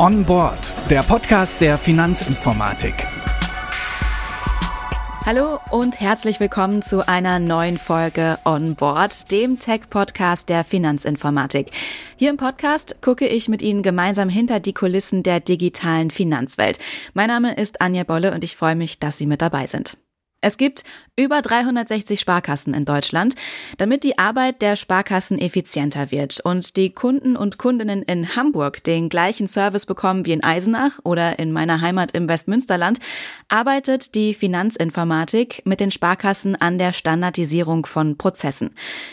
On Board, der Podcast der Finanzinformatik. Hallo und herzlich willkommen zu einer neuen Folge On Board, dem Tech-Podcast der Finanzinformatik. Hier im Podcast gucke ich mit Ihnen gemeinsam hinter die Kulissen der digitalen Finanzwelt. Mein Name ist Anja Bolle und ich freue mich, dass Sie mit dabei sind. Es gibt über 360 Sparkassen in Deutschland. Damit die Arbeit der Sparkassen effizienter wird und die Kunden und Kundinnen in Hamburg den gleichen Service bekommen wie in Eisenach oder in meiner Heimat im Westmünsterland, arbeitet die Finanzinformatik mit den Sparkassen an der Standardisierung von Prozessen.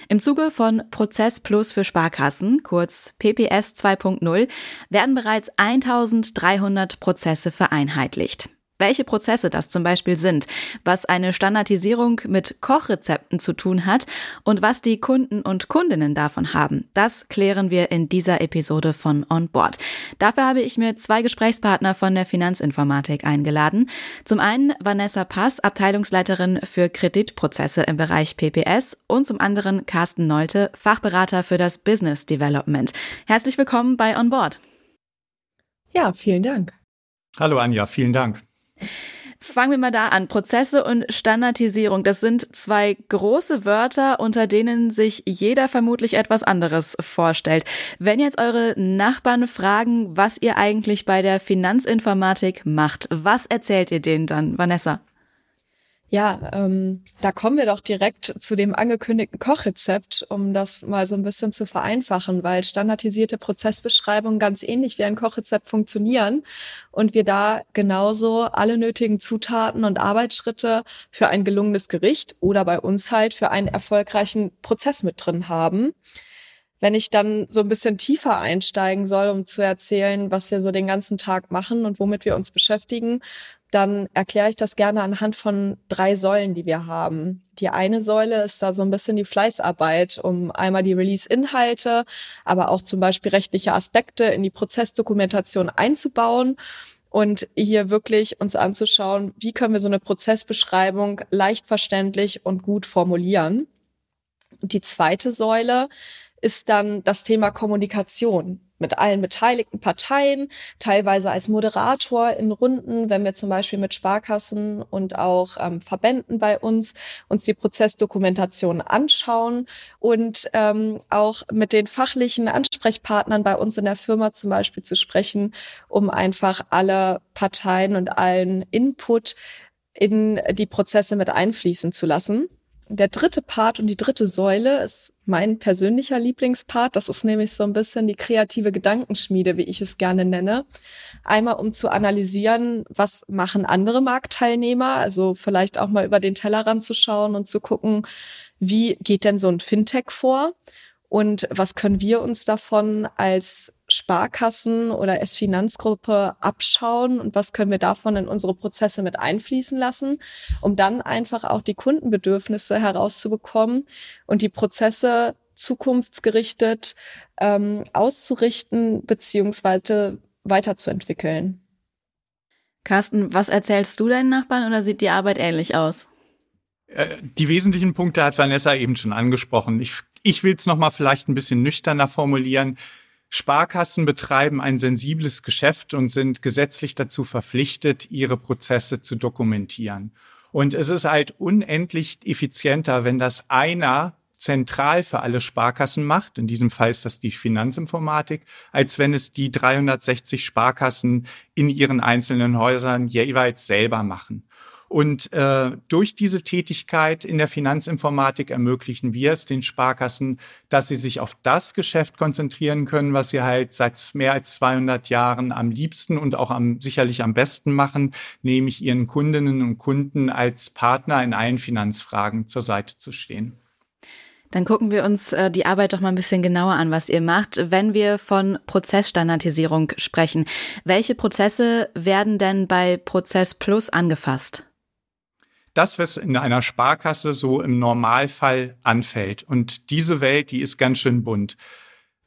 Im Zuge von Prozess Plus für Sparkassen, kurz PPS 2.0, werden bereits 1300 Prozesse vereinheitlicht welche Prozesse das zum Beispiel sind, was eine Standardisierung mit Kochrezepten zu tun hat und was die Kunden und Kundinnen davon haben. Das klären wir in dieser Episode von Onboard. Dafür habe ich mir zwei Gesprächspartner von der Finanzinformatik eingeladen. Zum einen Vanessa Pass, Abteilungsleiterin für Kreditprozesse im Bereich PPS und zum anderen Carsten Nolte, Fachberater für das Business Development. Herzlich willkommen bei Onboard. Ja, vielen Dank. Hallo Anja, vielen Dank. Fangen wir mal da an. Prozesse und Standardisierung, das sind zwei große Wörter, unter denen sich jeder vermutlich etwas anderes vorstellt. Wenn jetzt eure Nachbarn fragen, was ihr eigentlich bei der Finanzinformatik macht, was erzählt ihr denen dann, Vanessa? Ja, ähm, da kommen wir doch direkt zu dem angekündigten Kochrezept, um das mal so ein bisschen zu vereinfachen, weil standardisierte Prozessbeschreibungen ganz ähnlich wie ein Kochrezept funktionieren und wir da genauso alle nötigen Zutaten und Arbeitsschritte für ein gelungenes Gericht oder bei uns halt für einen erfolgreichen Prozess mit drin haben. Wenn ich dann so ein bisschen tiefer einsteigen soll, um zu erzählen, was wir so den ganzen Tag machen und womit wir uns beschäftigen, dann erkläre ich das gerne anhand von drei Säulen, die wir haben. Die eine Säule ist da so ein bisschen die Fleißarbeit, um einmal die Release-Inhalte, aber auch zum Beispiel rechtliche Aspekte in die Prozessdokumentation einzubauen und hier wirklich uns anzuschauen, wie können wir so eine Prozessbeschreibung leicht verständlich und gut formulieren. Und die zweite Säule ist dann das Thema Kommunikation mit allen beteiligten Parteien, teilweise als Moderator in Runden, wenn wir zum Beispiel mit Sparkassen und auch ähm, Verbänden bei uns uns die Prozessdokumentation anschauen und ähm, auch mit den fachlichen Ansprechpartnern bei uns in der Firma zum Beispiel zu sprechen, um einfach alle Parteien und allen Input in die Prozesse mit einfließen zu lassen der dritte Part und die dritte Säule ist mein persönlicher Lieblingspart. Das ist nämlich so ein bisschen die kreative Gedankenschmiede, wie ich es gerne nenne. Einmal, um zu analysieren, was machen andere Marktteilnehmer, also vielleicht auch mal über den Tellerrand zu schauen und zu gucken, wie geht denn so ein Fintech vor? Und was können wir uns davon als Sparkassen oder S-Finanzgruppe abschauen und was können wir davon in unsere Prozesse mit einfließen lassen, um dann einfach auch die Kundenbedürfnisse herauszubekommen und die Prozesse zukunftsgerichtet ähm, auszurichten beziehungsweise weiterzuentwickeln. Carsten, was erzählst du deinen Nachbarn oder sieht die Arbeit ähnlich aus? Äh, die wesentlichen Punkte hat Vanessa eben schon angesprochen. Ich ich will es nochmal vielleicht ein bisschen nüchterner formulieren. Sparkassen betreiben ein sensibles Geschäft und sind gesetzlich dazu verpflichtet, ihre Prozesse zu dokumentieren. Und es ist halt unendlich effizienter, wenn das einer zentral für alle Sparkassen macht, in diesem Fall ist das die Finanzinformatik, als wenn es die 360 Sparkassen in ihren einzelnen Häusern jeweils selber machen. Und äh, durch diese Tätigkeit in der Finanzinformatik ermöglichen wir es den Sparkassen, dass sie sich auf das Geschäft konzentrieren können, was sie halt seit mehr als 200 Jahren am liebsten und auch am sicherlich am besten machen, nämlich ihren Kundinnen und Kunden als Partner in allen Finanzfragen zur Seite zu stehen. Dann gucken wir uns äh, die Arbeit doch mal ein bisschen genauer an, was ihr macht. Wenn wir von Prozessstandardisierung sprechen, welche Prozesse werden denn bei Prozess Plus angefasst? Das, was in einer Sparkasse so im Normalfall anfällt. Und diese Welt, die ist ganz schön bunt.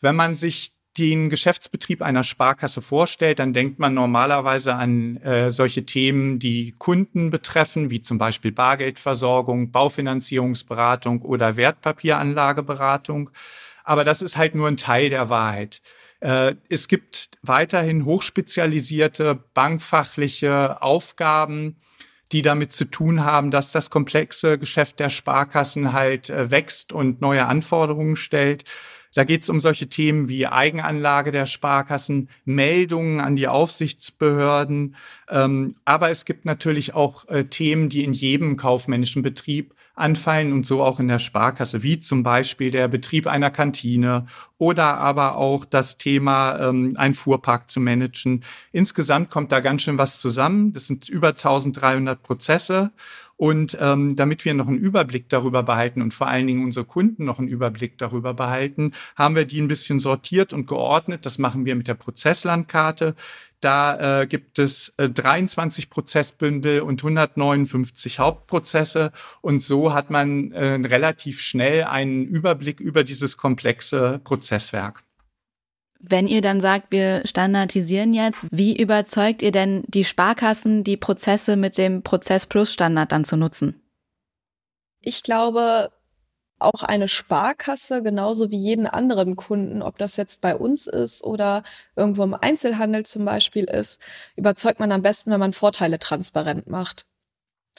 Wenn man sich den Geschäftsbetrieb einer Sparkasse vorstellt, dann denkt man normalerweise an äh, solche Themen, die Kunden betreffen, wie zum Beispiel Bargeldversorgung, Baufinanzierungsberatung oder Wertpapieranlageberatung. Aber das ist halt nur ein Teil der Wahrheit. Äh, es gibt weiterhin hochspezialisierte bankfachliche Aufgaben, die damit zu tun haben, dass das komplexe Geschäft der Sparkassen halt äh, wächst und neue Anforderungen stellt. Da geht es um solche Themen wie Eigenanlage der Sparkassen, Meldungen an die Aufsichtsbehörden. Ähm, aber es gibt natürlich auch äh, Themen, die in jedem kaufmännischen Betrieb anfallen und so auch in der Sparkasse, wie zum Beispiel der Betrieb einer Kantine oder aber auch das Thema, ähm, einen Fuhrpark zu managen. Insgesamt kommt da ganz schön was zusammen. Das sind über 1300 Prozesse und ähm, damit wir noch einen Überblick darüber behalten und vor allen Dingen unsere Kunden noch einen Überblick darüber behalten, haben wir die ein bisschen sortiert und geordnet. Das machen wir mit der Prozesslandkarte. Da äh, gibt es äh, 23 Prozessbündel und 159 Hauptprozesse. Und so hat man äh, relativ schnell einen Überblick über dieses komplexe Prozesswerk. Wenn ihr dann sagt, wir standardisieren jetzt, wie überzeugt ihr denn die Sparkassen, die Prozesse mit dem Prozess Plus Standard dann zu nutzen? Ich glaube, auch eine Sparkasse, genauso wie jeden anderen Kunden, ob das jetzt bei uns ist oder irgendwo im Einzelhandel zum Beispiel ist, überzeugt man am besten, wenn man Vorteile transparent macht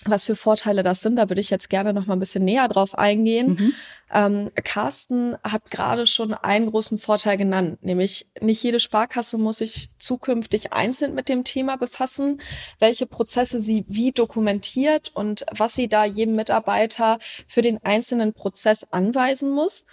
was für Vorteile das sind. Da würde ich jetzt gerne noch mal ein bisschen näher drauf eingehen. Mhm. Ähm, Carsten hat gerade schon einen großen Vorteil genannt, nämlich nicht jede Sparkasse muss sich zukünftig einzeln mit dem Thema befassen, welche Prozesse sie wie dokumentiert und was sie da jedem Mitarbeiter für den einzelnen Prozess anweisen muss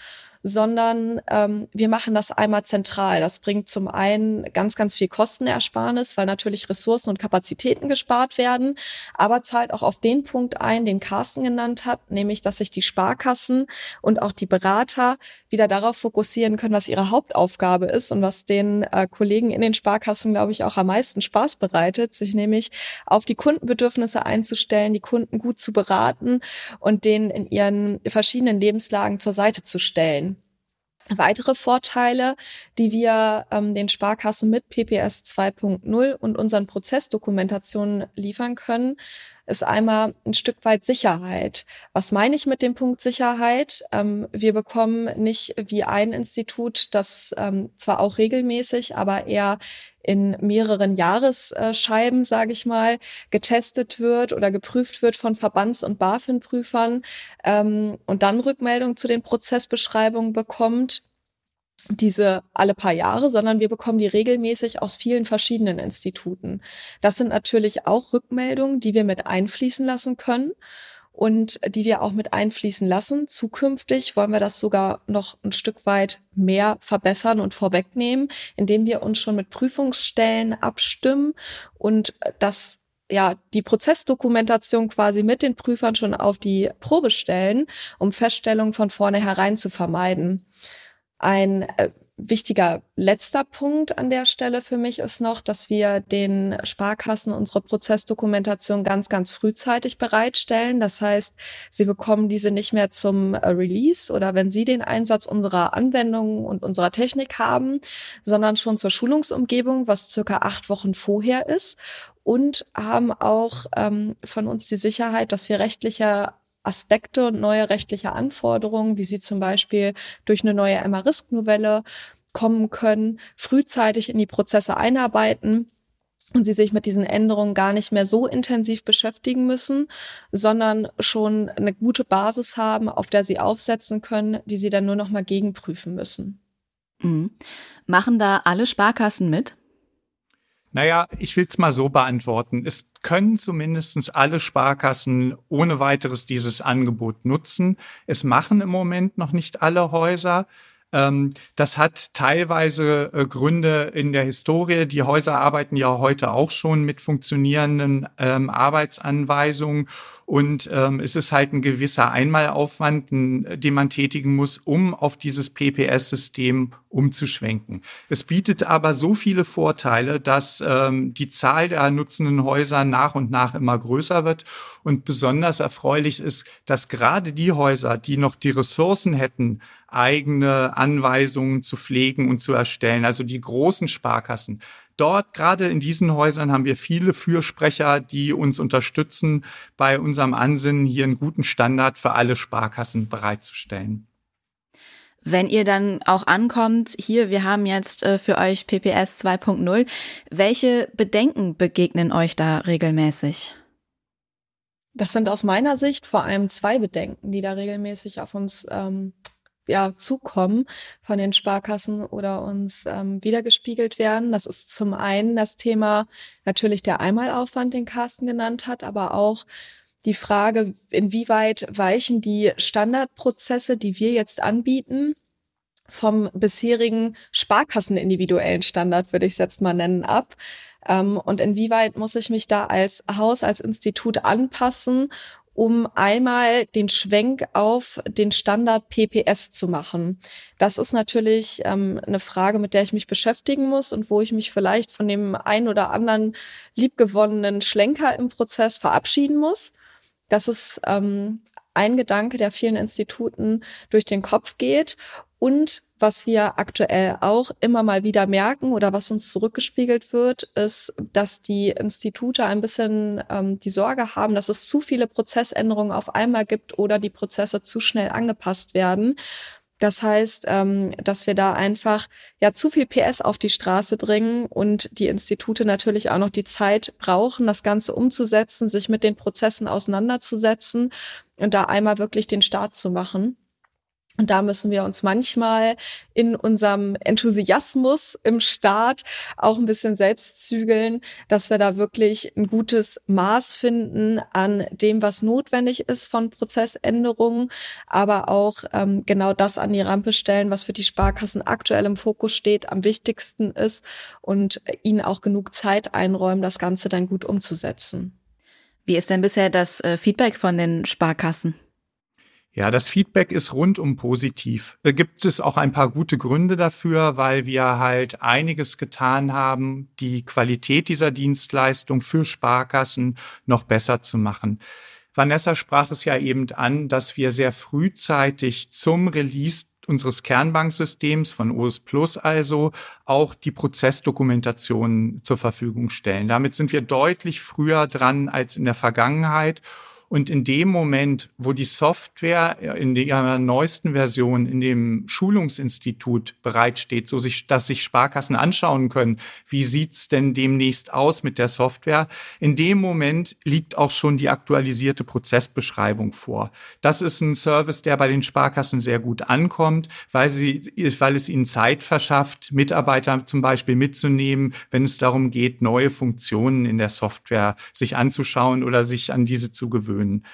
sondern ähm, wir machen das einmal zentral. Das bringt zum einen ganz, ganz viel Kostenersparnis, weil natürlich Ressourcen und Kapazitäten gespart werden, aber zahlt auch auf den Punkt ein, den Carsten genannt hat, nämlich, dass sich die Sparkassen und auch die Berater wieder darauf fokussieren können, was ihre Hauptaufgabe ist und was den äh, Kollegen in den Sparkassen, glaube ich, auch am meisten Spaß bereitet, sich nämlich auf die Kundenbedürfnisse einzustellen, die Kunden gut zu beraten und denen in ihren verschiedenen Lebenslagen zur Seite zu stellen. Weitere Vorteile, die wir ähm, den Sparkassen mit PPS 2.0 und unseren Prozessdokumentationen liefern können, ist einmal ein Stück weit Sicherheit. Was meine ich mit dem Punkt Sicherheit? Ähm, wir bekommen nicht wie ein Institut, das ähm, zwar auch regelmäßig, aber eher in mehreren Jahresscheiben, sage ich mal, getestet wird oder geprüft wird von Verbands- und BaFin-Prüfern ähm, und dann Rückmeldung zu den Prozessbeschreibungen bekommt, diese alle paar Jahre, sondern wir bekommen die regelmäßig aus vielen verschiedenen Instituten. Das sind natürlich auch Rückmeldungen, die wir mit einfließen lassen können und die wir auch mit einfließen lassen. Zukünftig wollen wir das sogar noch ein Stück weit mehr verbessern und vorwegnehmen, indem wir uns schon mit Prüfungsstellen abstimmen und das ja, die Prozessdokumentation quasi mit den Prüfern schon auf die Probe stellen, um Feststellungen von vornherein zu vermeiden. Ein äh, wichtiger letzter Punkt an der Stelle für mich ist noch, dass wir den Sparkassen unsere Prozessdokumentation ganz, ganz frühzeitig bereitstellen. Das heißt, sie bekommen diese nicht mehr zum äh, Release oder wenn sie den Einsatz unserer Anwendungen und unserer Technik haben, sondern schon zur Schulungsumgebung, was circa acht Wochen vorher ist und haben auch ähm, von uns die Sicherheit, dass wir rechtliche Aspekte und neue rechtliche Anforderungen, wie sie zum Beispiel durch eine neue MA-Risk-Novelle kommen können, frühzeitig in die Prozesse einarbeiten und sie sich mit diesen Änderungen gar nicht mehr so intensiv beschäftigen müssen, sondern schon eine gute Basis haben, auf der sie aufsetzen können, die sie dann nur noch mal gegenprüfen müssen. Mhm. Machen da alle Sparkassen mit? Naja, ich will es mal so beantworten. Es können zumindest alle Sparkassen ohne weiteres dieses Angebot nutzen. Es machen im Moment noch nicht alle Häuser. Ähm, das hat teilweise äh, Gründe in der Historie. Die Häuser arbeiten ja heute auch schon mit funktionierenden ähm, Arbeitsanweisungen und ähm, es ist halt ein gewisser Einmalaufwand, den man tätigen muss, um auf dieses PPS-System umzuschwenken. Es bietet aber so viele Vorteile, dass ähm, die Zahl der nutzenden Häuser nach und nach immer größer wird. Und besonders erfreulich ist, dass gerade die Häuser, die noch die Ressourcen hätten, eigene Anweisungen zu pflegen und zu erstellen, also die großen Sparkassen, dort, gerade in diesen Häusern, haben wir viele Fürsprecher, die uns unterstützen, bei unserem Ansinnen, hier einen guten Standard für alle Sparkassen bereitzustellen. Wenn ihr dann auch ankommt, hier, wir haben jetzt äh, für euch PPS 2.0, welche Bedenken begegnen euch da regelmäßig? Das sind aus meiner Sicht vor allem zwei Bedenken, die da regelmäßig auf uns ähm, ja, zukommen von den Sparkassen oder uns ähm, wiedergespiegelt werden. Das ist zum einen das Thema natürlich der Einmalaufwand, den Carsten genannt hat, aber auch die Frage, inwieweit weichen die Standardprozesse, die wir jetzt anbieten, vom bisherigen Sparkassen-individuellen Standard, würde ich es jetzt mal nennen, ab. Ähm, und inwieweit muss ich mich da als Haus, als Institut anpassen, um einmal den Schwenk auf den Standard PPS zu machen. Das ist natürlich ähm, eine Frage, mit der ich mich beschäftigen muss und wo ich mich vielleicht von dem ein oder anderen liebgewonnenen Schlenker im Prozess verabschieden muss. Das ist ähm, ein Gedanke, der vielen Instituten durch den Kopf geht. Und was wir aktuell auch immer mal wieder merken oder was uns zurückgespiegelt wird, ist, dass die Institute ein bisschen ähm, die Sorge haben, dass es zu viele Prozessänderungen auf einmal gibt oder die Prozesse zu schnell angepasst werden. Das heißt, ähm, dass wir da einfach ja zu viel PS auf die Straße bringen und die Institute natürlich auch noch die Zeit brauchen, das Ganze umzusetzen, sich mit den Prozessen auseinanderzusetzen und da einmal wirklich den Start zu machen. Und da müssen wir uns manchmal in unserem Enthusiasmus im Start auch ein bisschen selbst zügeln, dass wir da wirklich ein gutes Maß finden an dem, was notwendig ist von Prozessänderungen, aber auch ähm, genau das an die Rampe stellen, was für die Sparkassen aktuell im Fokus steht, am wichtigsten ist und ihnen auch genug Zeit einräumen, das Ganze dann gut umzusetzen. Wie ist denn bisher das äh, Feedback von den Sparkassen? Ja, das Feedback ist rundum positiv. Da gibt es auch ein paar gute Gründe dafür, weil wir halt einiges getan haben, die Qualität dieser Dienstleistung für Sparkassen noch besser zu machen. Vanessa sprach es ja eben an, dass wir sehr frühzeitig zum Release unseres Kernbanksystems von OS Plus also auch die Prozessdokumentation zur Verfügung stellen. Damit sind wir deutlich früher dran als in der Vergangenheit und in dem Moment, wo die Software in der neuesten Version in dem Schulungsinstitut bereitsteht, so sich, dass sich Sparkassen anschauen können, wie sieht's denn demnächst aus mit der Software, in dem Moment liegt auch schon die aktualisierte Prozessbeschreibung vor. Das ist ein Service, der bei den Sparkassen sehr gut ankommt, weil sie, weil es ihnen Zeit verschafft, Mitarbeiter zum Beispiel mitzunehmen, wenn es darum geht, neue Funktionen in der Software sich anzuschauen oder sich an diese zu gewöhnen gewöhnen.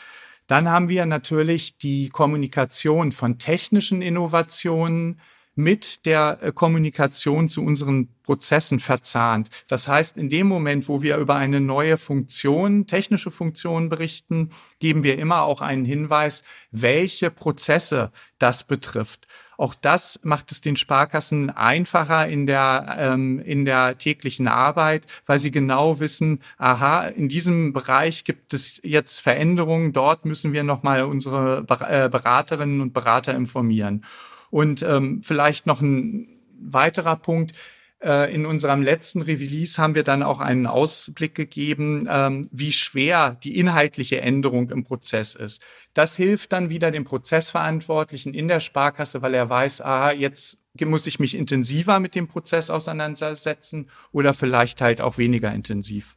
Dann haben wir natürlich die Kommunikation von technischen Innovationen mit der äh, Kommunikation zu unseren Prozessen verzahnt. Das heißt, in dem Moment, wo wir über eine neue Funktion, technische Funktion berichten, geben wir immer auch einen Hinweis, welche Prozesse das betrifft. Auch das macht es den Sparkassen einfacher in der, ähm, in der täglichen Arbeit, weil sie genau wissen, aha, in diesem Bereich gibt es jetzt Veränderungen, dort müssen wir nochmal unsere äh, Beraterinnen und Berater informieren. Und ähm, vielleicht noch ein weiterer Punkt, in unserem letzten Release haben wir dann auch einen Ausblick gegeben, ähm, wie schwer die inhaltliche Änderung im Prozess ist. Das hilft dann wieder dem Prozessverantwortlichen in der Sparkasse, weil er weiß, aha, jetzt muss ich mich intensiver mit dem Prozess auseinandersetzen oder vielleicht halt auch weniger intensiv.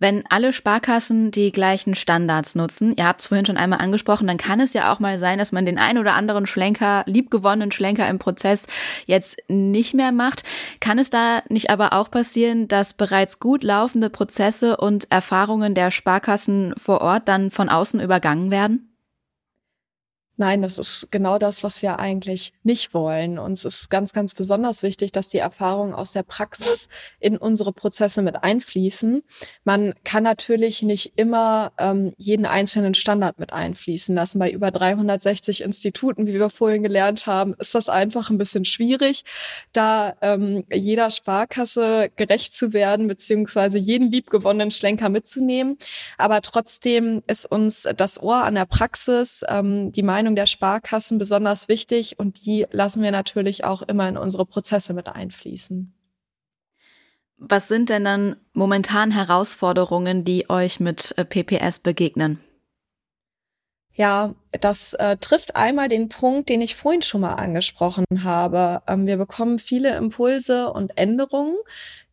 Wenn alle Sparkassen die gleichen Standards nutzen, ihr habt es vorhin schon einmal angesprochen, dann kann es ja auch mal sein, dass man den ein oder anderen Schlenker, liebgewonnenen Schlenker im Prozess jetzt nicht mehr macht. Kann es da nicht aber auch passieren, dass bereits gut laufende Prozesse und Erfahrungen der Sparkassen vor Ort dann von außen übergangen werden? Nein, das ist genau das, was wir eigentlich nicht wollen. Uns ist ganz, ganz besonders wichtig, dass die Erfahrungen aus der Praxis in unsere Prozesse mit einfließen. Man kann natürlich nicht immer ähm, jeden einzelnen Standard mit einfließen lassen. Bei über 360 Instituten, wie wir vorhin gelernt haben, ist das einfach ein bisschen schwierig, da ähm, jeder Sparkasse gerecht zu werden, beziehungsweise jeden liebgewonnenen Schlenker mitzunehmen. Aber trotzdem ist uns das Ohr an der Praxis, ähm, die Meinung Meinung der Sparkassen besonders wichtig und die lassen wir natürlich auch immer in unsere Prozesse mit einfließen. Was sind denn dann momentan Herausforderungen, die euch mit äh, PPS begegnen? Ja, das äh, trifft einmal den Punkt, den ich vorhin schon mal angesprochen habe. Ähm, wir bekommen viele Impulse und Änderungen,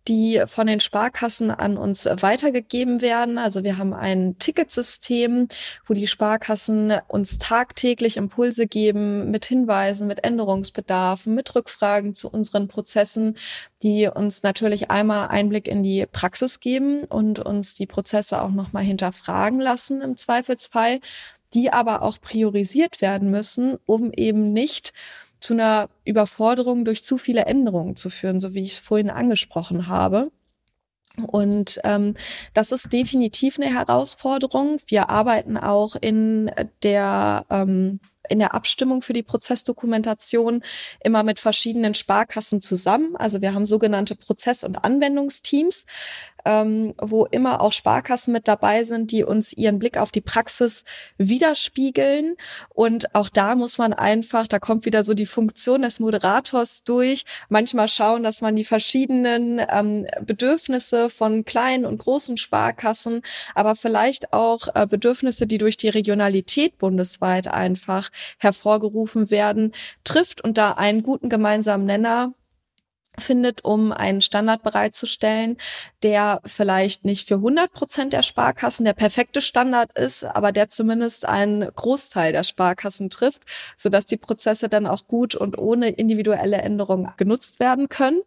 die von den Sparkassen an uns weitergegeben werden. Also wir haben ein Ticketsystem, wo die Sparkassen uns tagtäglich Impulse geben mit Hinweisen, mit Änderungsbedarfen, mit Rückfragen zu unseren Prozessen, die uns natürlich einmal Einblick in die Praxis geben und uns die Prozesse auch nochmal hinterfragen lassen im Zweifelsfall, die aber auch priorisiert werden müssen, um eben nicht zu einer Überforderung durch zu viele Änderungen zu führen, so wie ich es vorhin angesprochen habe. Und ähm, das ist definitiv eine Herausforderung. Wir arbeiten auch in der ähm, in der Abstimmung für die Prozessdokumentation immer mit verschiedenen Sparkassen zusammen. Also wir haben sogenannte Prozess- und Anwendungsteams, ähm, wo immer auch Sparkassen mit dabei sind, die uns ihren Blick auf die Praxis widerspiegeln. Und auch da muss man einfach, da kommt wieder so die Funktion des Moderators durch, manchmal schauen, dass man die verschiedenen ähm, Bedürfnisse von kleinen und großen Sparkassen, aber vielleicht auch äh, Bedürfnisse, die durch die Regionalität bundesweit einfach hervorgerufen werden, trifft und da einen guten gemeinsamen Nenner findet, um einen Standard bereitzustellen, der vielleicht nicht für 100 Prozent der Sparkassen der perfekte Standard ist, aber der zumindest einen Großteil der Sparkassen trifft, sodass die Prozesse dann auch gut und ohne individuelle Änderungen genutzt werden können.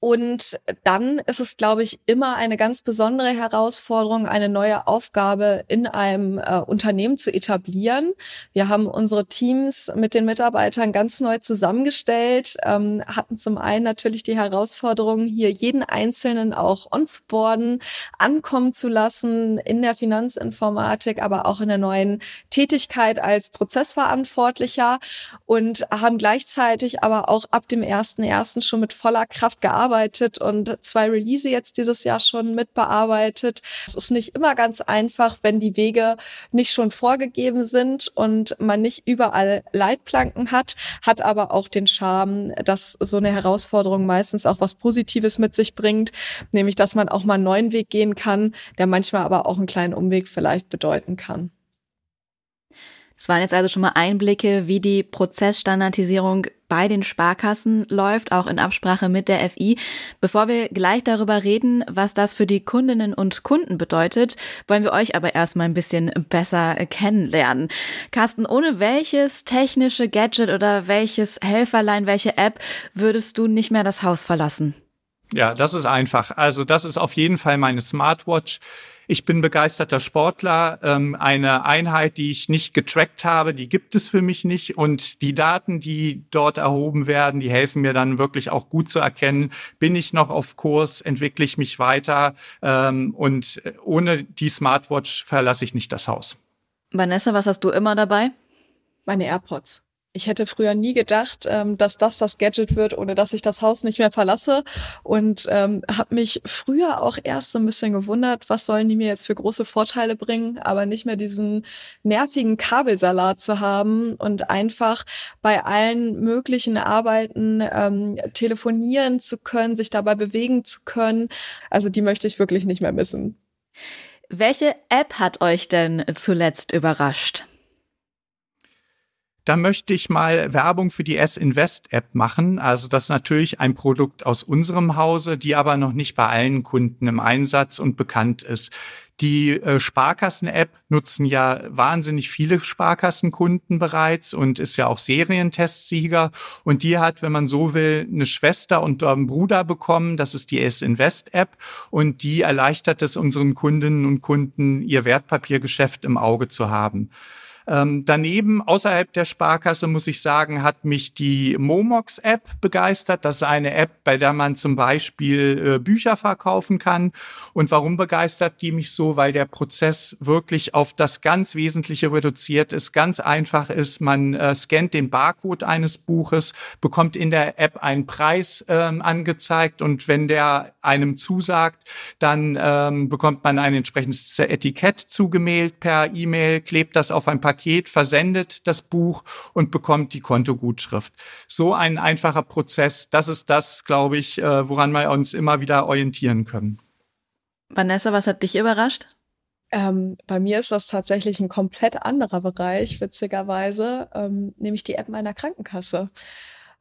Und dann ist es, glaube ich, immer eine ganz besondere Herausforderung, eine neue Aufgabe in einem äh, Unternehmen zu etablieren. Wir haben unsere Teams mit den Mitarbeitern ganz neu zusammengestellt, ähm, hatten zum einen natürlich die Herausforderung, hier jeden Einzelnen auch onboarden, ankommen zu lassen in der Finanzinformatik, aber auch in der neuen Tätigkeit als Prozessverantwortlicher und haben gleichzeitig aber auch ab dem ersten ersten schon mit voller Kraft gearbeitet bearbeitet und zwei Release jetzt dieses Jahr schon mitbearbeitet. Es ist nicht immer ganz einfach, wenn die Wege nicht schon vorgegeben sind und man nicht überall Leitplanken hat, hat aber auch den Charme, dass so eine Herausforderung meistens auch was Positives mit sich bringt, nämlich dass man auch mal einen neuen Weg gehen kann, der manchmal aber auch einen kleinen Umweg vielleicht bedeuten kann. Es waren jetzt also schon mal Einblicke, wie die Prozessstandardisierung bei den Sparkassen läuft, auch in Absprache mit der FI. Bevor wir gleich darüber reden, was das für die Kundinnen und Kunden bedeutet, wollen wir euch aber erstmal ein bisschen besser kennenlernen. Carsten, ohne welches technische Gadget oder welches Helferlein, welche App würdest du nicht mehr das Haus verlassen? Ja, das ist einfach. Also das ist auf jeden Fall meine Smartwatch. Ich bin begeisterter Sportler. Ähm, eine Einheit, die ich nicht getrackt habe, die gibt es für mich nicht. Und die Daten, die dort erhoben werden, die helfen mir dann wirklich auch gut zu erkennen, bin ich noch auf Kurs, entwickle ich mich weiter. Ähm, und ohne die Smartwatch verlasse ich nicht das Haus. Vanessa, was hast du immer dabei? Meine AirPods ich hätte früher nie gedacht, ähm, dass das das Gadget wird, ohne dass ich das Haus nicht mehr verlasse. Und ähm, habe mich früher auch erst so ein bisschen gewundert, was sollen die mir jetzt für große Vorteile bringen, aber nicht mehr diesen nervigen Kabelsalat zu haben und einfach bei allen möglichen Arbeiten ähm, telefonieren zu können, sich dabei bewegen zu können. Also die möchte ich wirklich nicht mehr missen. Welche App hat euch denn zuletzt überrascht? Da möchte ich mal Werbung für die S-Invest-App machen. Also das ist natürlich ein Produkt aus unserem Hause, die aber noch nicht bei allen Kunden im Einsatz und bekannt ist. Die äh, Sparkassen-App nutzen ja wahnsinnig viele Sparkassenkunden bereits und ist ja auch Serientestsieger. Und die hat, wenn man so will, eine Schwester und einen Bruder bekommen. Das ist die S-Invest-App. Und die erleichtert es unseren Kundinnen und Kunden, ihr Wertpapiergeschäft im Auge zu haben. Ähm, daneben, außerhalb der Sparkasse, muss ich sagen, hat mich die Momox-App begeistert. Das ist eine App, bei der man zum Beispiel äh, Bücher verkaufen kann. Und warum begeistert die mich so? Weil der Prozess wirklich auf das ganz Wesentliche reduziert ist, ganz einfach ist. Man äh, scannt den Barcode eines Buches, bekommt in der App einen Preis ähm, angezeigt und wenn der einem zusagt, dann ähm, bekommt man ein entsprechendes Etikett zugemailt per E-Mail, klebt das auf ein Paket Paket, versendet das Buch und bekommt die Kontogutschrift. So ein einfacher Prozess, das ist das, glaube ich, äh, woran wir uns immer wieder orientieren können. Vanessa, was hat dich überrascht? Ähm, bei mir ist das tatsächlich ein komplett anderer Bereich, witzigerweise, ähm, nämlich die App meiner Krankenkasse.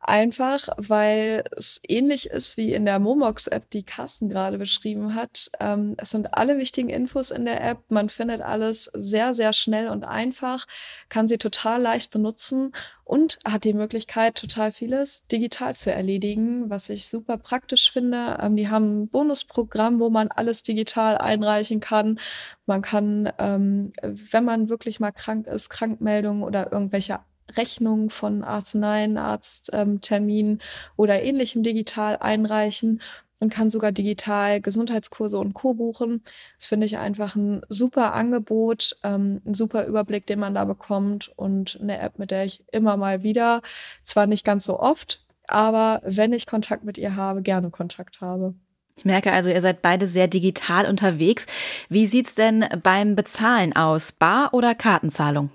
Einfach, weil es ähnlich ist wie in der Momox-App, die Carsten gerade beschrieben hat. Ähm, es sind alle wichtigen Infos in der App. Man findet alles sehr, sehr schnell und einfach, kann sie total leicht benutzen und hat die Möglichkeit, total vieles digital zu erledigen, was ich super praktisch finde. Ähm, die haben ein Bonusprogramm, wo man alles digital einreichen kann. Man kann, ähm, wenn man wirklich mal krank ist, Krankmeldungen oder irgendwelche Rechnungen von Arzneien, Arztterminen ähm, oder ähnlichem digital einreichen und kann sogar digital Gesundheitskurse und Co. buchen. Das finde ich einfach ein super Angebot, ähm, ein super Überblick, den man da bekommt und eine App, mit der ich immer mal wieder, zwar nicht ganz so oft, aber wenn ich Kontakt mit ihr habe, gerne Kontakt habe. Ich merke also, ihr seid beide sehr digital unterwegs. Wie sieht's denn beim Bezahlen aus? Bar- oder Kartenzahlung?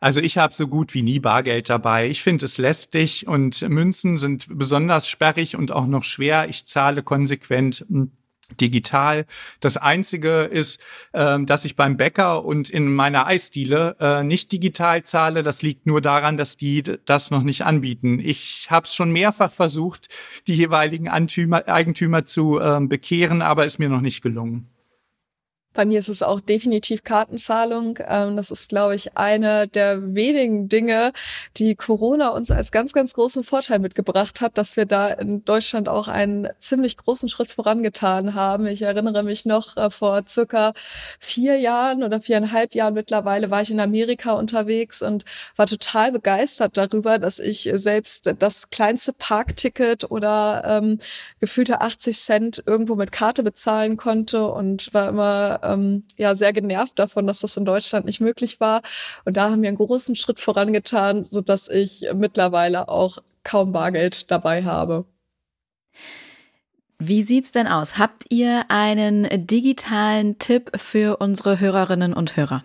Also ich habe so gut wie nie Bargeld dabei. Ich finde es lästig und Münzen sind besonders sperrig und auch noch schwer. Ich zahle konsequent hm, digital. Das Einzige ist, äh, dass ich beim Bäcker und in meiner Eisdiele äh, nicht digital zahle. Das liegt nur daran, dass die das noch nicht anbieten. Ich habe es schon mehrfach versucht, die jeweiligen Antümer, Eigentümer zu äh, bekehren, aber ist mir noch nicht gelungen. Bei mir ist es auch definitiv Kartenzahlung. Ähm, das ist, glaube ich, eine der wenigen Dinge, die Corona uns als ganz, ganz großen Vorteil mitgebracht hat, dass wir da in Deutschland auch einen ziemlich großen Schritt vorangetan haben. Ich erinnere mich noch, äh, vor circa vier Jahren oder viereinhalb Jahren mittlerweile war ich in Amerika unterwegs und war total begeistert darüber, dass ich selbst das kleinste Parkticket oder ähm, gefühlte 80 Cent irgendwo mit Karte bezahlen konnte und war immer ähm, ja sehr genervt davon, dass das in Deutschland nicht möglich war. Und da haben wir einen großen Schritt vorangetan, so dass ich mittlerweile auch kaum Bargeld dabei habe. Wie sieht's denn aus? Habt ihr einen digitalen Tipp für unsere Hörerinnen und Hörer?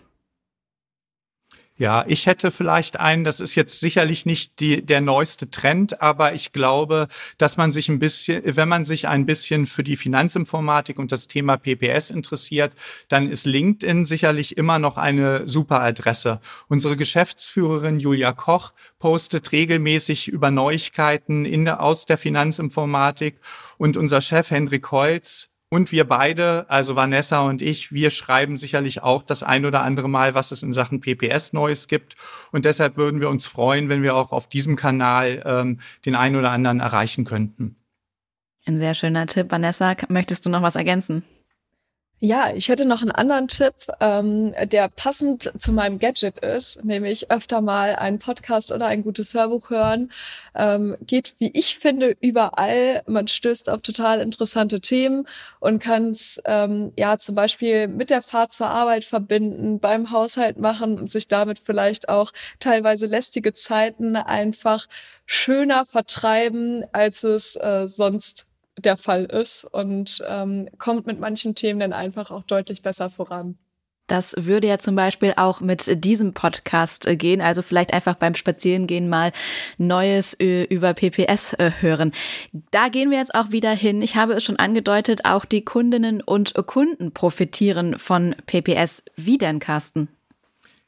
Ja, ich hätte vielleicht einen, das ist jetzt sicherlich nicht die, der neueste Trend, aber ich glaube, dass man sich ein bisschen, wenn man sich ein bisschen für die Finanzinformatik und das Thema PPS interessiert, dann ist LinkedIn sicherlich immer noch eine super Adresse. Unsere Geschäftsführerin Julia Koch postet regelmäßig über Neuigkeiten in aus der Finanzinformatik und unser Chef Henrik Holz und wir beide, also Vanessa und ich, wir schreiben sicherlich auch das ein oder andere Mal, was es in Sachen PPS Neues gibt. Und deshalb würden wir uns freuen, wenn wir auch auf diesem Kanal ähm, den einen oder anderen erreichen könnten. Ein sehr schöner Tipp. Vanessa, möchtest du noch was ergänzen? Ja, ich hätte noch einen anderen Tipp, ähm, der passend zu meinem Gadget ist, nämlich öfter mal einen Podcast oder ein gutes Hörbuch hören. Ähm, geht, wie ich finde, überall. Man stößt auf total interessante Themen und kann es ähm, ja zum Beispiel mit der Fahrt zur Arbeit verbinden, beim Haushalt machen und sich damit vielleicht auch teilweise lästige Zeiten einfach schöner vertreiben, als es äh, sonst der Fall ist und ähm, kommt mit manchen Themen dann einfach auch deutlich besser voran. Das würde ja zum Beispiel auch mit diesem Podcast äh, gehen, also vielleicht einfach beim Spazierengehen mal Neues äh, über PPS äh, hören. Da gehen wir jetzt auch wieder hin. Ich habe es schon angedeutet, auch die Kundinnen und Kunden profitieren von PPS. Wie denn, Carsten?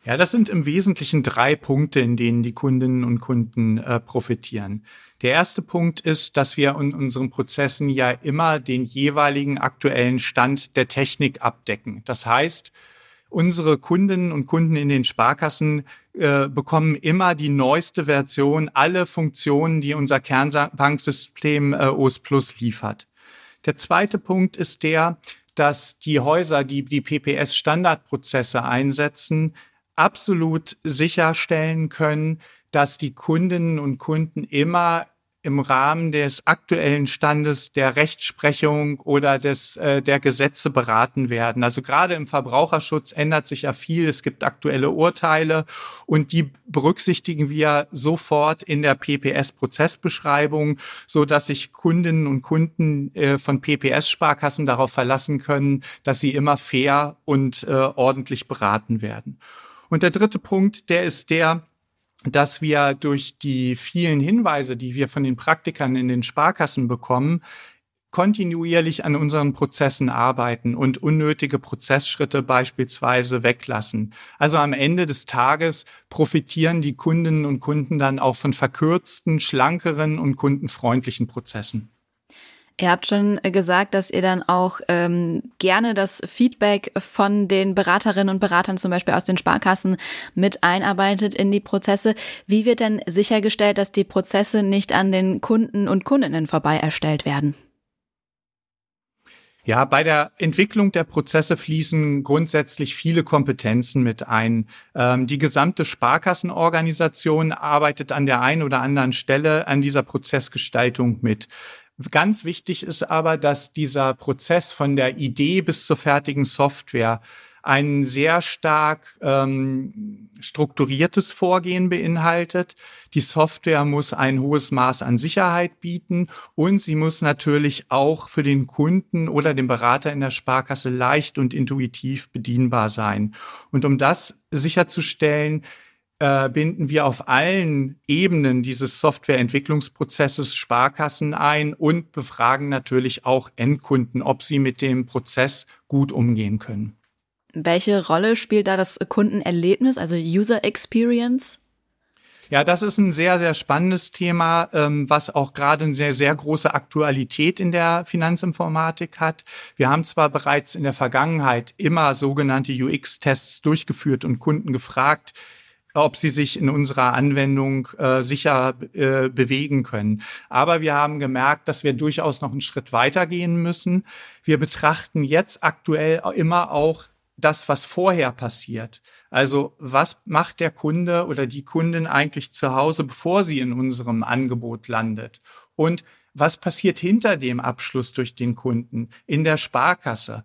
Ja, das sind im Wesentlichen drei Punkte, in denen die Kundinnen und Kunden äh, profitieren. Der erste Punkt ist, dass wir in unseren Prozessen ja immer den jeweiligen aktuellen Stand der Technik abdecken. Das heißt, unsere Kundinnen und Kunden in den Sparkassen äh, bekommen immer die neueste Version, alle Funktionen, die unser Kernbanksystem äh, OS Plus liefert. Der zweite Punkt ist der, dass die Häuser, die die PPS-Standardprozesse einsetzen, absolut sicherstellen können, dass die Kundinnen und Kunden immer im Rahmen des aktuellen Standes der Rechtsprechung oder des äh, der Gesetze beraten werden. Also gerade im Verbraucherschutz ändert sich ja viel. Es gibt aktuelle Urteile und die berücksichtigen wir sofort in der PPS-Prozessbeschreibung, so dass sich Kundinnen und Kunden äh, von PPS-Sparkassen darauf verlassen können, dass sie immer fair und äh, ordentlich beraten werden. Und der dritte Punkt, der ist der, dass wir durch die vielen Hinweise, die wir von den Praktikern in den Sparkassen bekommen, kontinuierlich an unseren Prozessen arbeiten und unnötige Prozessschritte beispielsweise weglassen. Also am Ende des Tages profitieren die Kundinnen und Kunden dann auch von verkürzten, schlankeren und kundenfreundlichen Prozessen. Ihr habt schon gesagt, dass ihr dann auch ähm, gerne das Feedback von den Beraterinnen und Beratern zum Beispiel aus den Sparkassen mit einarbeitet in die Prozesse. Wie wird denn sichergestellt, dass die Prozesse nicht an den Kunden und Kundinnen vorbei erstellt werden? Ja, bei der Entwicklung der Prozesse fließen grundsätzlich viele Kompetenzen mit ein. Ähm, die gesamte Sparkassenorganisation arbeitet an der einen oder anderen Stelle an dieser Prozessgestaltung mit. Ganz wichtig ist aber, dass dieser Prozess von der Idee bis zur fertigen Software ein sehr stark ähm, strukturiertes Vorgehen beinhaltet. Die Software muss ein hohes Maß an Sicherheit bieten und sie muss natürlich auch für den Kunden oder den Berater in der Sparkasse leicht und intuitiv bedienbar sein. Und um das sicherzustellen, äh, binden wir auf allen Ebenen dieses Softwareentwicklungsprozesses Sparkassen ein und befragen natürlich auch Endkunden, ob sie mit dem Prozess gut umgehen können. Welche Rolle spielt da das Kundenerlebnis, also User Experience? Ja, das ist ein sehr, sehr spannendes Thema, ähm, was auch gerade eine sehr, sehr große Aktualität in der Finanzinformatik hat. Wir haben zwar bereits in der Vergangenheit immer sogenannte UX-Tests durchgeführt und Kunden gefragt, ob sie sich in unserer Anwendung äh, sicher äh, bewegen können. Aber wir haben gemerkt, dass wir durchaus noch einen Schritt weitergehen müssen. Wir betrachten jetzt aktuell immer auch das, was vorher passiert. Also was macht der Kunde oder die Kundin eigentlich zu Hause, bevor sie in unserem Angebot landet? Und was passiert hinter dem Abschluss durch den Kunden in der Sparkasse?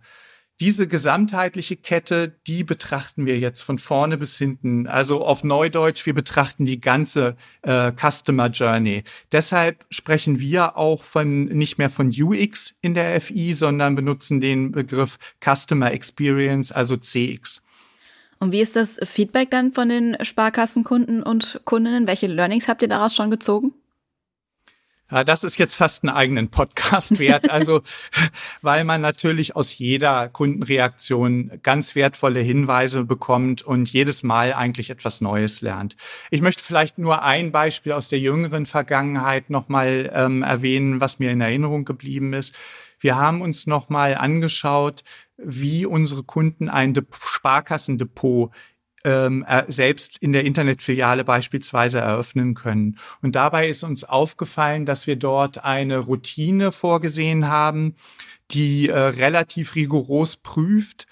Diese gesamtheitliche Kette, die betrachten wir jetzt von vorne bis hinten. Also auf Neudeutsch, wir betrachten die ganze äh, Customer Journey. Deshalb sprechen wir auch von nicht mehr von UX in der FI, sondern benutzen den Begriff Customer Experience, also CX. Und wie ist das Feedback dann von den Sparkassenkunden und Kundinnen? Welche Learnings habt ihr daraus schon gezogen? Ja, das ist jetzt fast einen eigenen Podcast wert. Also, weil man natürlich aus jeder Kundenreaktion ganz wertvolle Hinweise bekommt und jedes Mal eigentlich etwas Neues lernt. Ich möchte vielleicht nur ein Beispiel aus der jüngeren Vergangenheit nochmal ähm, erwähnen, was mir in Erinnerung geblieben ist. Wir haben uns nochmal angeschaut, wie unsere Kunden ein Sparkassendepot ähm, selbst in der Internetfiliale beispielsweise eröffnen können. Und dabei ist uns aufgefallen, dass wir dort eine Routine vorgesehen haben, die äh, relativ rigoros prüft,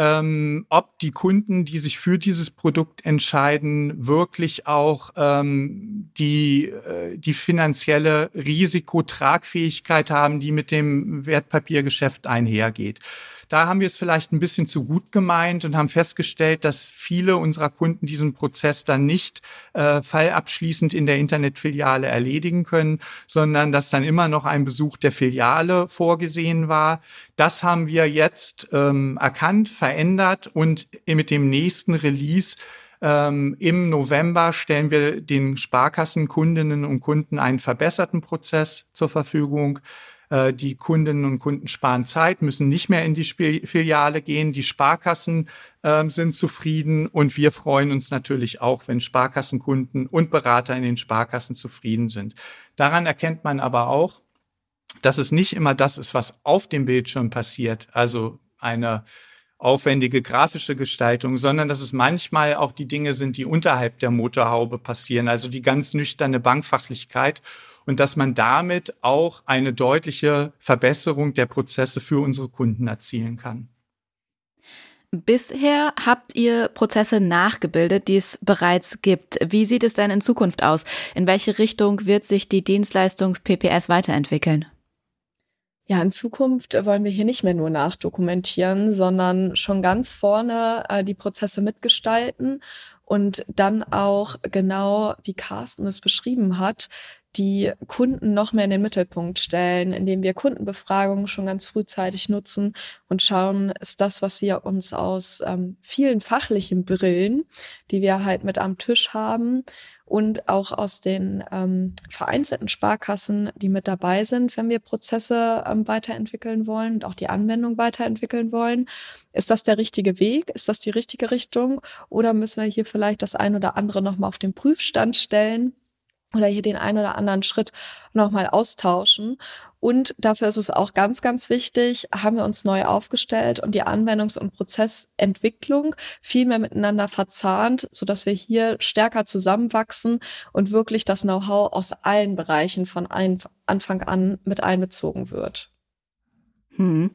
ähm, ob die Kunden, die sich für dieses Produkt entscheiden, wirklich auch ähm, die, äh, die finanzielle Risikotragfähigkeit haben, die mit dem Wertpapiergeschäft einhergeht. Da haben wir es vielleicht ein bisschen zu gut gemeint und haben festgestellt, dass viele unserer Kunden diesen Prozess dann nicht äh, fallabschließend in der Internetfiliale erledigen können, sondern dass dann immer noch ein Besuch der Filiale vorgesehen war. Das haben wir jetzt ähm, erkannt, verändert und mit dem nächsten Release ähm, Im November stellen wir den Sparkassenkundinnen und Kunden einen verbesserten Prozess zur Verfügung. Äh, die Kundinnen und Kunden sparen Zeit, müssen nicht mehr in die Filiale gehen. Die Sparkassen äh, sind zufrieden und wir freuen uns natürlich auch, wenn Sparkassenkunden und Berater in den Sparkassen zufrieden sind. Daran erkennt man aber auch, dass es nicht immer das ist, was auf dem Bildschirm passiert, also eine aufwendige grafische Gestaltung, sondern dass es manchmal auch die Dinge sind, die unterhalb der Motorhaube passieren, also die ganz nüchterne Bankfachlichkeit und dass man damit auch eine deutliche Verbesserung der Prozesse für unsere Kunden erzielen kann. Bisher habt ihr Prozesse nachgebildet, die es bereits gibt. Wie sieht es denn in Zukunft aus? In welche Richtung wird sich die Dienstleistung PPS weiterentwickeln? Ja, in Zukunft wollen wir hier nicht mehr nur nachdokumentieren, sondern schon ganz vorne äh, die Prozesse mitgestalten und dann auch genau, wie Carsten es beschrieben hat, die Kunden noch mehr in den Mittelpunkt stellen, indem wir Kundenbefragungen schon ganz frühzeitig nutzen und schauen, ist das, was wir uns aus ähm, vielen fachlichen Brillen, die wir halt mit am Tisch haben, und auch aus den ähm, vereinzelten Sparkassen, die mit dabei sind, wenn wir Prozesse ähm, weiterentwickeln wollen und auch die Anwendung weiterentwickeln wollen. Ist das der richtige Weg? Ist das die richtige Richtung? Oder müssen wir hier vielleicht das ein oder andere nochmal auf den Prüfstand stellen? Oder hier den einen oder anderen Schritt nochmal austauschen. Und dafür ist es auch ganz, ganz wichtig, haben wir uns neu aufgestellt und die Anwendungs- und Prozessentwicklung viel mehr miteinander verzahnt, so dass wir hier stärker zusammenwachsen und wirklich das Know-how aus allen Bereichen von Anfang an mit einbezogen wird. Hm.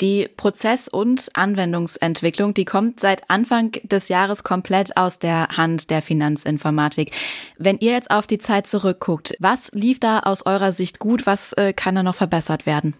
Die Prozess- und Anwendungsentwicklung, die kommt seit Anfang des Jahres komplett aus der Hand der Finanzinformatik. Wenn ihr jetzt auf die Zeit zurückguckt, was lief da aus eurer Sicht gut? Was äh, kann da noch verbessert werden?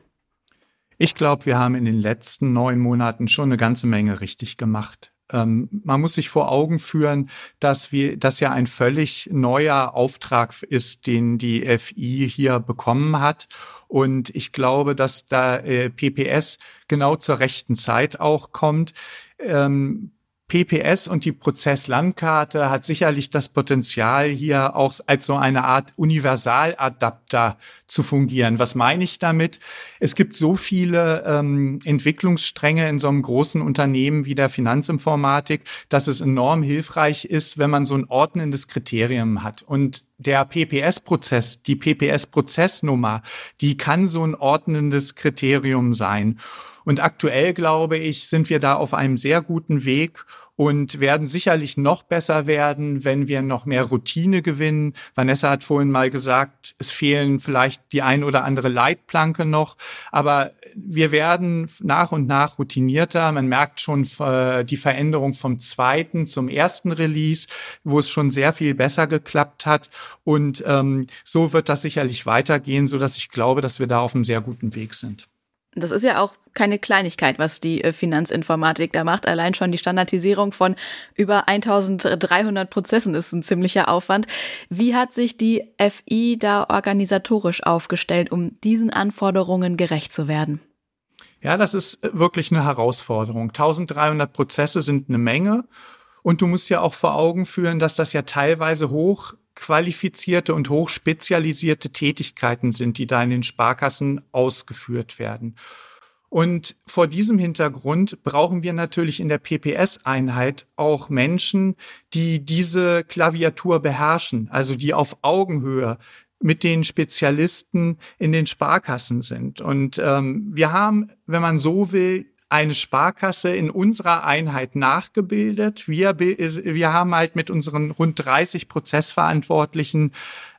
Ich glaube, wir haben in den letzten neun Monaten schon eine ganze Menge richtig gemacht. Ähm, man muss sich vor Augen führen, dass wir, das ja ein völlig neuer Auftrag ist, den die FI hier bekommen hat. Und ich glaube, dass da äh, PPS genau zur rechten Zeit auch kommt. Ähm, PPS und die Prozesslandkarte hat sicherlich das Potenzial, hier auch als so eine Art Universaladapter zu fungieren. Was meine ich damit? Es gibt so viele ähm, Entwicklungsstränge in so einem großen Unternehmen wie der Finanzinformatik, dass es enorm hilfreich ist, wenn man so ein ordnendes Kriterium hat. Und der PPS-Prozess, die PPS-Prozessnummer, die kann so ein ordnendes Kriterium sein. Und aktuell, glaube ich, sind wir da auf einem sehr guten Weg und werden sicherlich noch besser werden, wenn wir noch mehr Routine gewinnen. Vanessa hat vorhin mal gesagt, es fehlen vielleicht die ein oder andere Leitplanke noch, aber wir werden nach und nach routinierter. Man merkt schon äh, die Veränderung vom zweiten zum ersten Release, wo es schon sehr viel besser geklappt hat. Und ähm, so wird das sicherlich weitergehen, so dass ich glaube, dass wir da auf einem sehr guten Weg sind. Das ist ja auch keine Kleinigkeit, was die äh, Finanzinformatik da macht. Allein schon die Standardisierung von über 1300 Prozessen ist ein ziemlicher Aufwand. Wie hat sich die FI da organisatorisch aufgestellt, um diesen Anforderungen gerecht zu werden? Ja, das ist äh, wirklich eine Herausforderung. 1300 Prozesse sind eine Menge. Und du musst ja auch vor Augen führen, dass das ja teilweise hoch qualifizierte und hochspezialisierte Tätigkeiten sind, die da in den Sparkassen ausgeführt werden. Und vor diesem Hintergrund brauchen wir natürlich in der PPS-Einheit auch Menschen, die diese Klaviatur beherrschen, also die auf Augenhöhe mit den Spezialisten in den Sparkassen sind. Und ähm, wir haben, wenn man so will, eine Sparkasse in unserer Einheit nachgebildet. Wir, wir haben halt mit unseren rund 30 Prozessverantwortlichen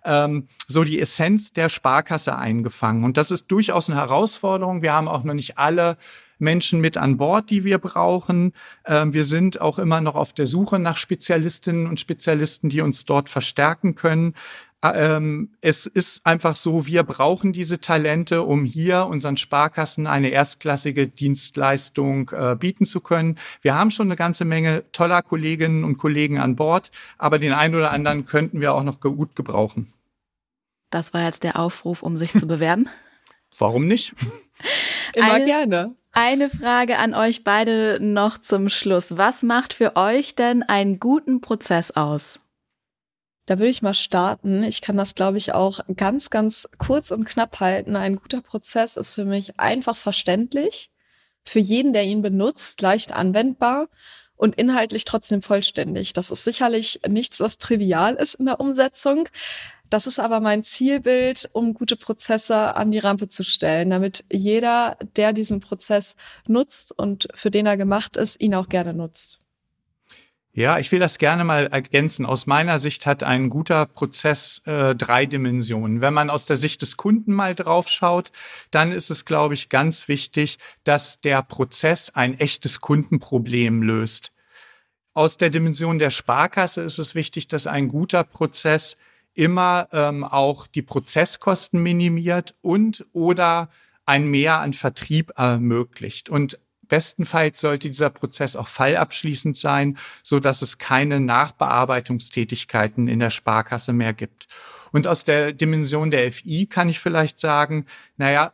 ähm, so die Essenz der Sparkasse eingefangen. Und das ist durchaus eine Herausforderung. Wir haben auch noch nicht alle Menschen mit an Bord, die wir brauchen. Ähm, wir sind auch immer noch auf der Suche nach Spezialistinnen und Spezialisten, die uns dort verstärken können. Ähm, es ist einfach so, wir brauchen diese Talente, um hier unseren Sparkassen eine erstklassige Dienstleistung äh, bieten zu können. Wir haben schon eine ganze Menge toller Kolleginnen und Kollegen an Bord, aber den einen oder anderen könnten wir auch noch gut gebrauchen. Das war jetzt der Aufruf, um sich zu bewerben. Warum nicht? Immer eine, gerne. Eine Frage an euch beide noch zum Schluss. Was macht für euch denn einen guten Prozess aus? Da würde ich mal starten. Ich kann das, glaube ich, auch ganz, ganz kurz und knapp halten. Ein guter Prozess ist für mich einfach verständlich, für jeden, der ihn benutzt, leicht anwendbar und inhaltlich trotzdem vollständig. Das ist sicherlich nichts, was trivial ist in der Umsetzung. Das ist aber mein Zielbild, um gute Prozesse an die Rampe zu stellen, damit jeder, der diesen Prozess nutzt und für den er gemacht ist, ihn auch gerne nutzt. Ja, ich will das gerne mal ergänzen. Aus meiner Sicht hat ein guter Prozess äh, drei Dimensionen. Wenn man aus der Sicht des Kunden mal drauf schaut, dann ist es, glaube ich, ganz wichtig, dass der Prozess ein echtes Kundenproblem löst. Aus der Dimension der Sparkasse ist es wichtig, dass ein guter Prozess immer ähm, auch die Prozesskosten minimiert und oder ein Mehr an Vertrieb ermöglicht. Und Bestenfalls sollte dieser Prozess auch fallabschließend sein, so dass es keine Nachbearbeitungstätigkeiten in der Sparkasse mehr gibt. Und aus der Dimension der FI kann ich vielleicht sagen, naja,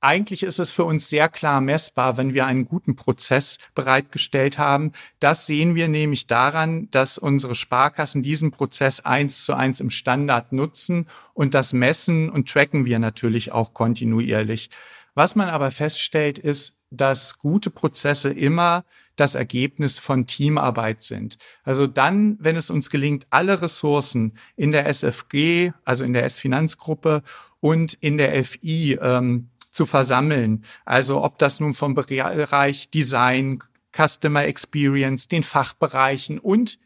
eigentlich ist es für uns sehr klar messbar, wenn wir einen guten Prozess bereitgestellt haben. Das sehen wir nämlich daran, dass unsere Sparkassen diesen Prozess eins zu eins im Standard nutzen und das messen und tracken wir natürlich auch kontinuierlich. Was man aber feststellt, ist, dass gute Prozesse immer das Ergebnis von Teamarbeit sind. Also dann, wenn es uns gelingt, alle Ressourcen in der SFG, also in der S-Finanzgruppe und in der FI ähm, zu versammeln, also ob das nun vom Bereich Design, Customer Experience, den Fachbereichen und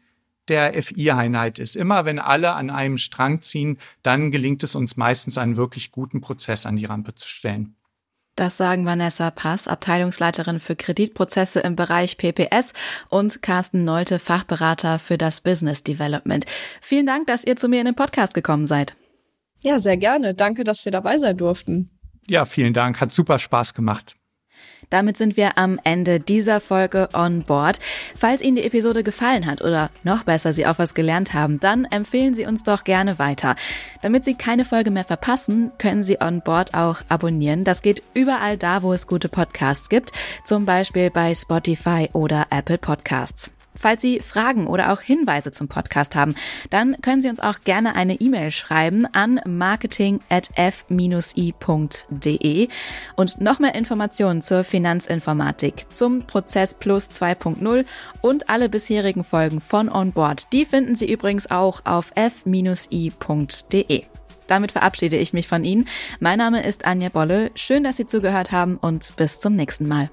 der FI-Einheit ist. Immer wenn alle an einem Strang ziehen, dann gelingt es uns meistens, einen wirklich guten Prozess an die Rampe zu stellen. Das sagen Vanessa Pass, Abteilungsleiterin für Kreditprozesse im Bereich PPS und Carsten Nolte, Fachberater für das Business Development. Vielen Dank, dass ihr zu mir in den Podcast gekommen seid. Ja, sehr gerne. Danke, dass wir dabei sein durften. Ja, vielen Dank. Hat super Spaß gemacht. Damit sind wir am Ende dieser Folge on board. Falls Ihnen die Episode gefallen hat oder noch besser Sie auch was gelernt haben, dann empfehlen Sie uns doch gerne weiter. Damit Sie keine Folge mehr verpassen, können Sie on board auch abonnieren. Das geht überall da, wo es gute Podcasts gibt, zum Beispiel bei Spotify oder Apple Podcasts. Falls Sie Fragen oder auch Hinweise zum Podcast haben, dann können Sie uns auch gerne eine E-Mail schreiben an marketing.f-i.de und noch mehr Informationen zur Finanzinformatik, zum Prozess Plus 2.0 und alle bisherigen Folgen von Onboard. Die finden Sie übrigens auch auf f-i.de. Damit verabschiede ich mich von Ihnen. Mein Name ist Anja Bolle. Schön, dass Sie zugehört haben und bis zum nächsten Mal.